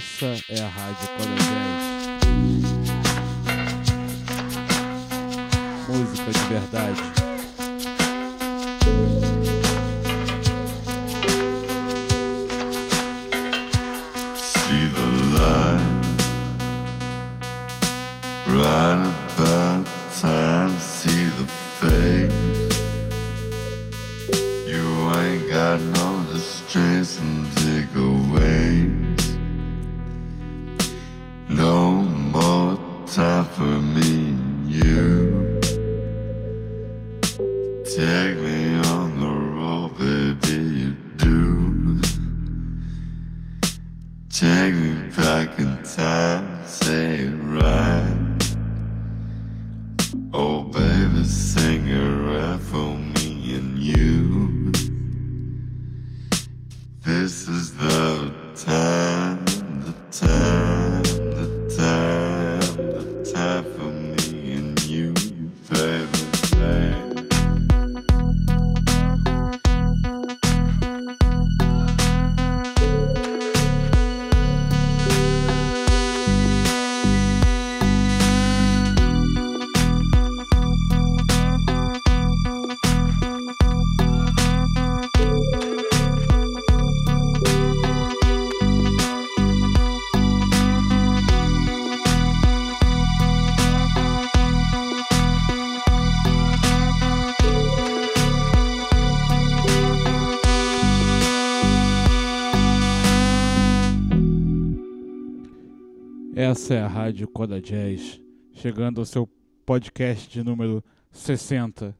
Essa é a Rádio Coda 10. Música de verdade. Take me back in time, say it right. Oh, baby, sing a rap for Essa é a Rádio Coda Jazz, chegando ao seu podcast de número 60.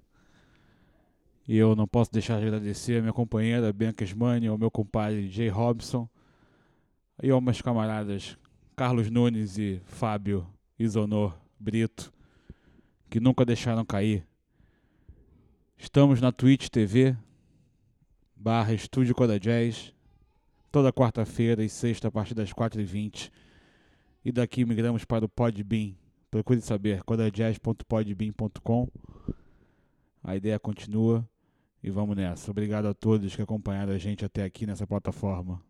E eu não posso deixar de agradecer a minha companheira Bianca Esmani, ao meu compadre Jay Robson e aos meus camaradas Carlos Nunes e Fábio Isonor Brito, que nunca deixaram cair. Estamos na Twitch TV, barra Estúdio Coda Jazz, toda quarta-feira e sexta a partir das 4h20 e daqui migramos para o Podbean. Procure saber codajazz.podbean.com. A ideia continua e vamos nessa. Obrigado a todos que acompanharam a gente até aqui nessa plataforma.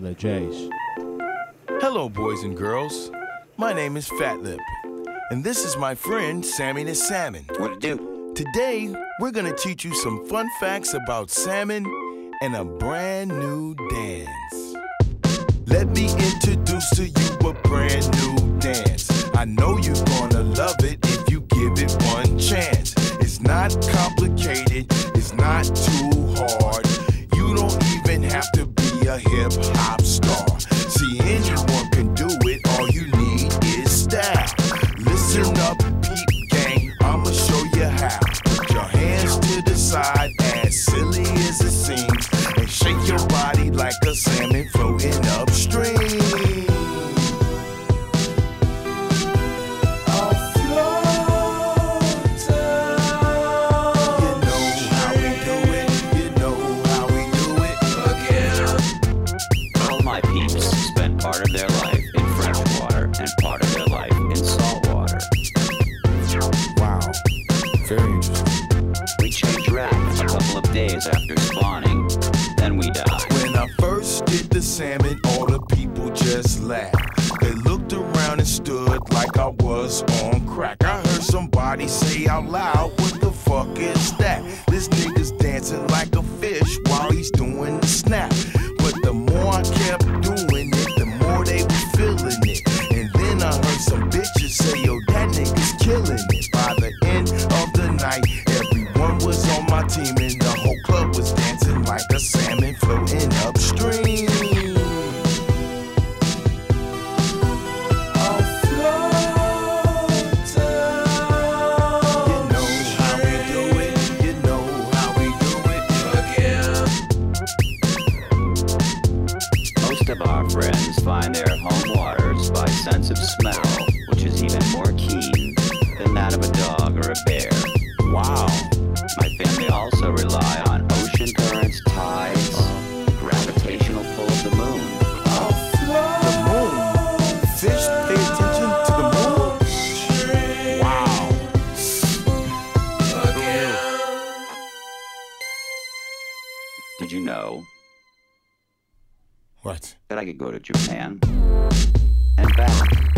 con el. Hello, boys and girls. My name is Fat Lip, and this is my friend Sammy the Salmon. What to do? Today, we're gonna teach you some fun facts about salmon and a brand new dance. Let me introduce to you a brand new dance. I know you're gonna love it if you give it one chance. It's not complicated, it's not too hard. You don't even have to be a hip hop star. See She also rely on ocean currents, tides, gravitational pull of the moon. The moon? Fish pay attention to the moon? Wow. Did you know What? that I could go to Japan and back?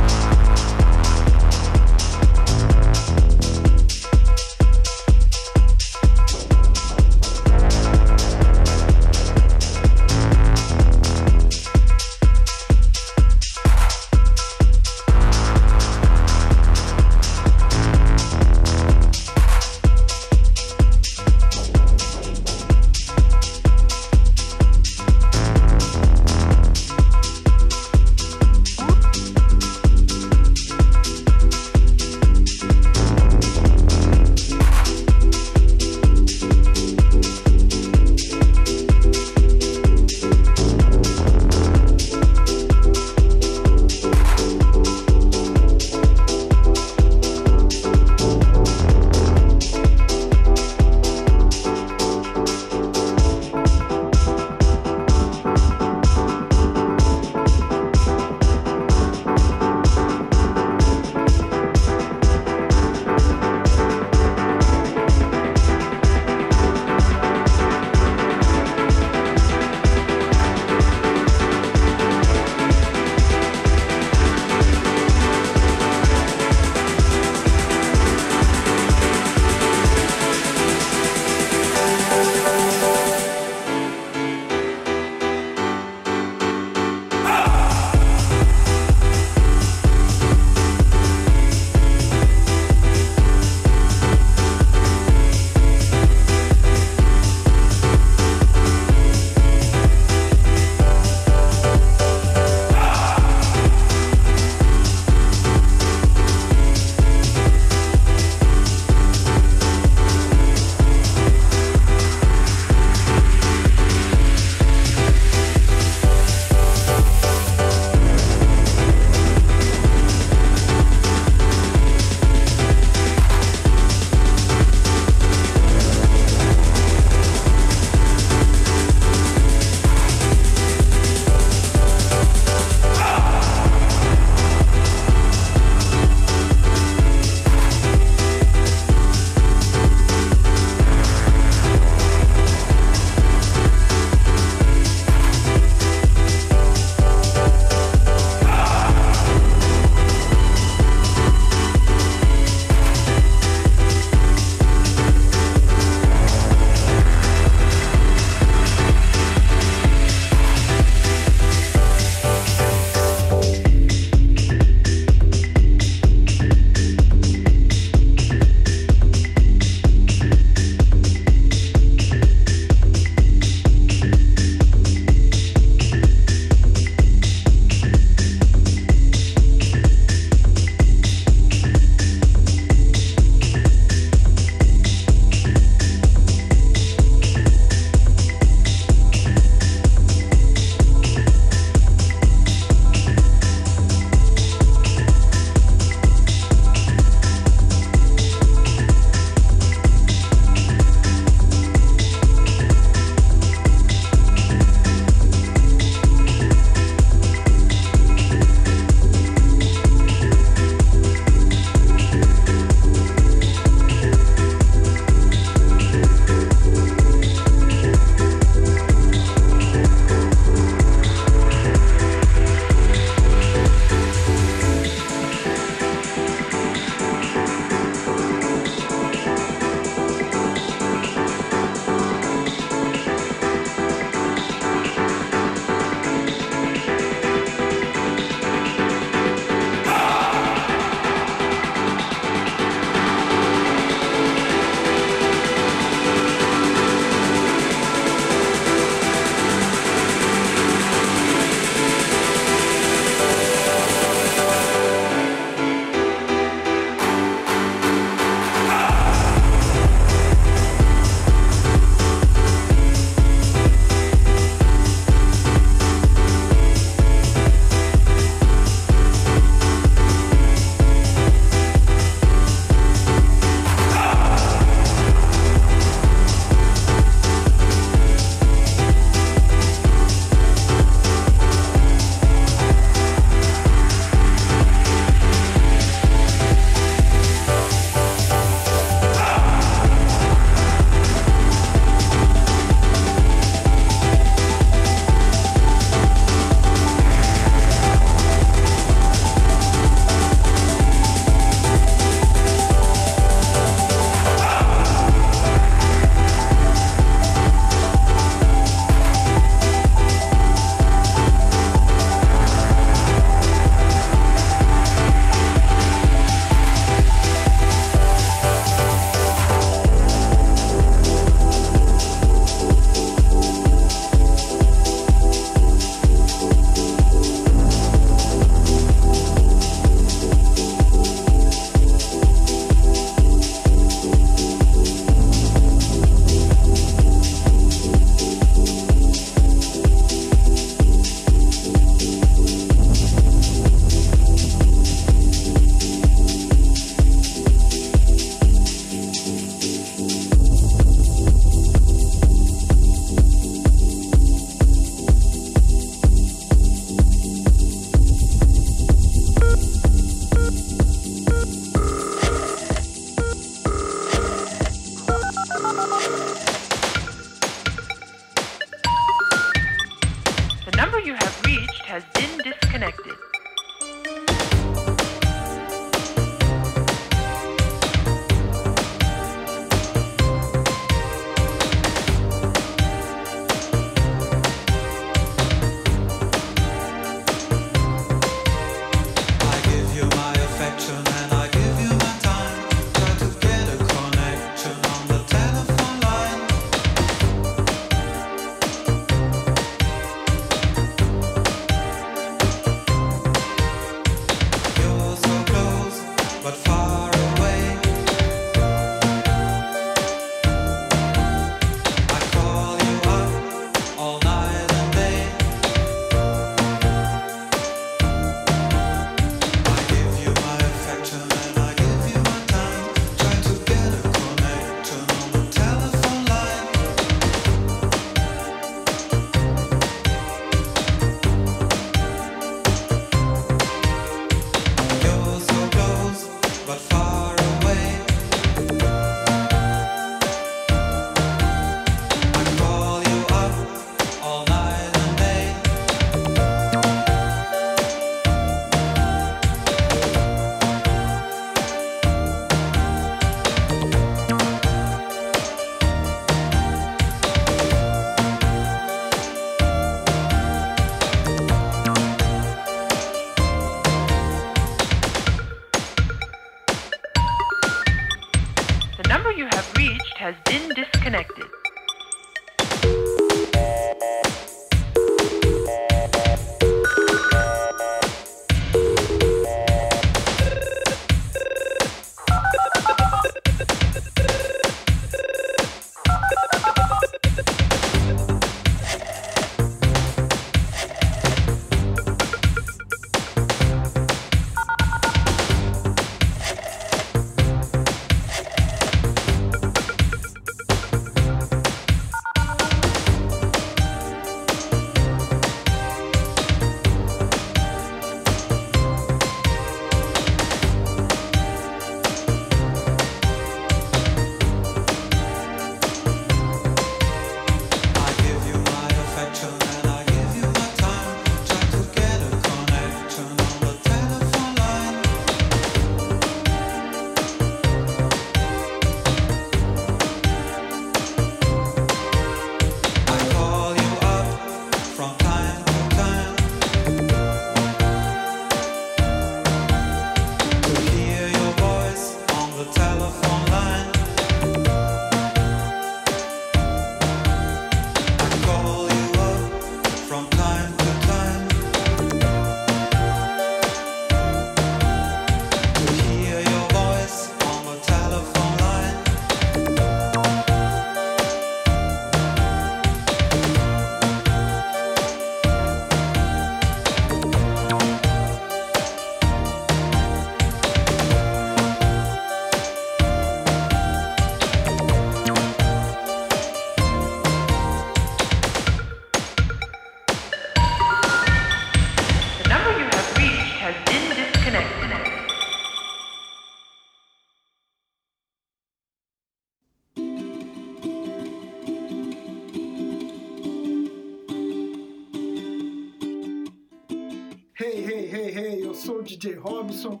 DJ Robson,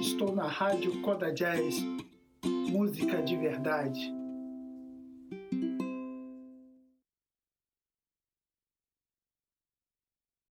estou na Rádio Coda Jazz, música de verdade.